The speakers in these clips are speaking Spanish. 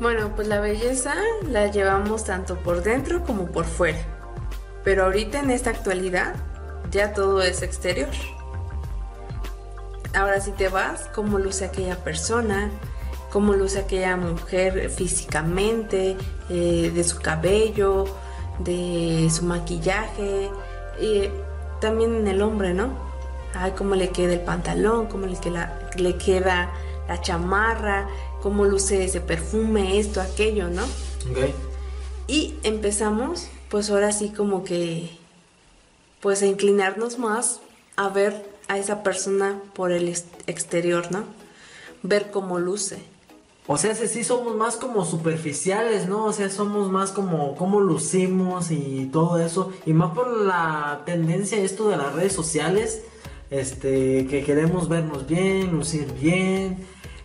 Bueno, pues la belleza la llevamos tanto por dentro como por fuera. Pero ahorita en esta actualidad ya todo es exterior. Ahora si te vas, cómo luce aquella persona, cómo luce aquella mujer físicamente, eh, de su cabello, de su maquillaje, y también en el hombre, ¿no? Ay, cómo le queda el pantalón, cómo le queda, le queda la chamarra, cómo luce ese perfume, esto, aquello, ¿no? Ok. Y empezamos, pues ahora sí como que, pues a inclinarnos más a ver a esa persona por el exterior, ¿no? Ver cómo luce. O sea, sí somos más como superficiales, ¿no? O sea, somos más como cómo lucimos y todo eso. Y más por la tendencia esto de las redes sociales, este, que queremos vernos bien, lucir bien,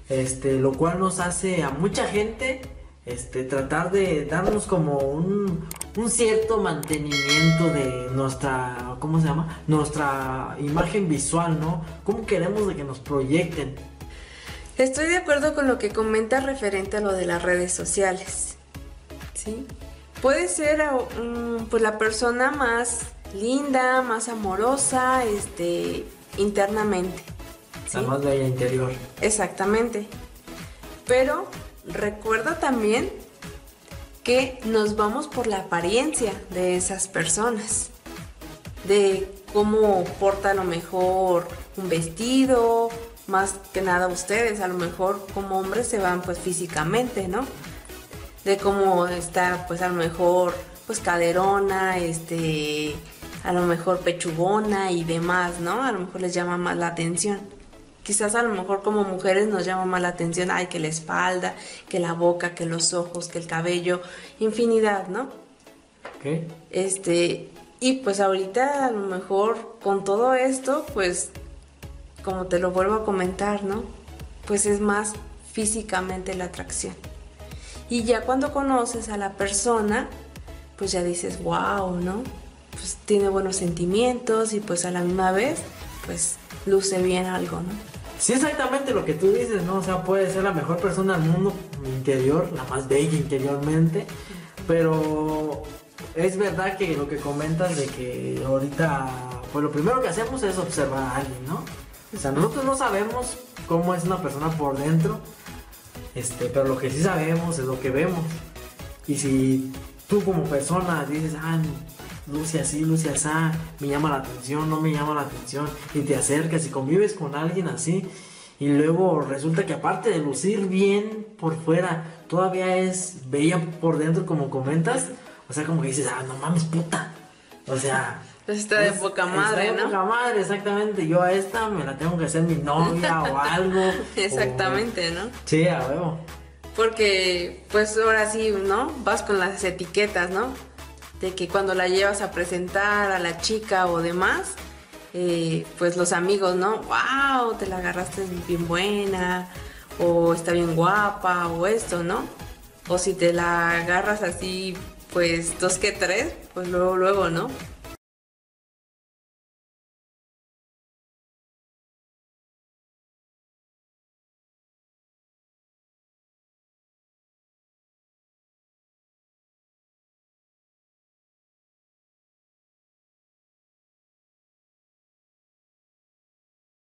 este, lo cual nos hace a mucha gente este, tratar de darnos como un, cierto mantenimiento de nuestra, ¿cómo se llama? Nuestra imagen visual, ¿no? ¿Cómo queremos de que nos proyecten? Estoy de acuerdo con lo que comenta referente a lo de las redes sociales. ¿Sí? Puede ser um, pues la persona más linda, más amorosa, este, internamente. La más bella interior. Exactamente. Pero recuerda también que nos vamos por la apariencia de esas personas. De cómo porta a lo mejor un vestido, más que nada ustedes, a lo mejor como hombres se van pues físicamente, ¿no? De cómo está pues a lo mejor pues caderona, este, a lo mejor pechugona y demás, ¿no? A lo mejor les llama más la atención. Quizás a lo mejor como mujeres nos llama más la atención, ay, que la espalda, que la boca, que los ojos, que el cabello, infinidad, ¿no? ¿Qué? Este, y pues ahorita a lo mejor con todo esto, pues como te lo vuelvo a comentar, ¿no? Pues es más físicamente la atracción. Y ya cuando conoces a la persona, pues ya dices, wow, ¿no? Pues tiene buenos sentimientos y pues a la misma vez, pues luce bien algo, ¿no? Sí, exactamente lo que tú dices, ¿no? O sea, puede ser la mejor persona del mundo interior, la más bella interiormente, pero es verdad que lo que comentas de que ahorita, pues lo primero que hacemos es observar a alguien, ¿no? O sea, nosotros no sabemos cómo es una persona por dentro, este, pero lo que sí sabemos es lo que vemos. Y si tú como persona dices, ah, luce así, luce así, me llama la atención, no me llama la atención, y te acercas y convives con alguien así, y luego resulta que aparte de lucir bien por fuera, todavía es bella por dentro, como comentas, o sea, como que dices, ah, no mames, puta, o sea. Está de poca madre, está de poca madre, exactamente. Yo a esta me la tengo que hacer mi novia o algo. Exactamente, ¿no? Sí, a huevo. Porque, pues ahora sí, ¿no? Vas con las etiquetas, ¿no? De que cuando la llevas a presentar a la chica o demás, eh, pues los amigos, ¿no? ¡Wow! Te la agarraste bien buena, o está bien guapa, o esto, ¿no? O si te la agarras así, pues dos que tres, pues luego, luego, ¿no?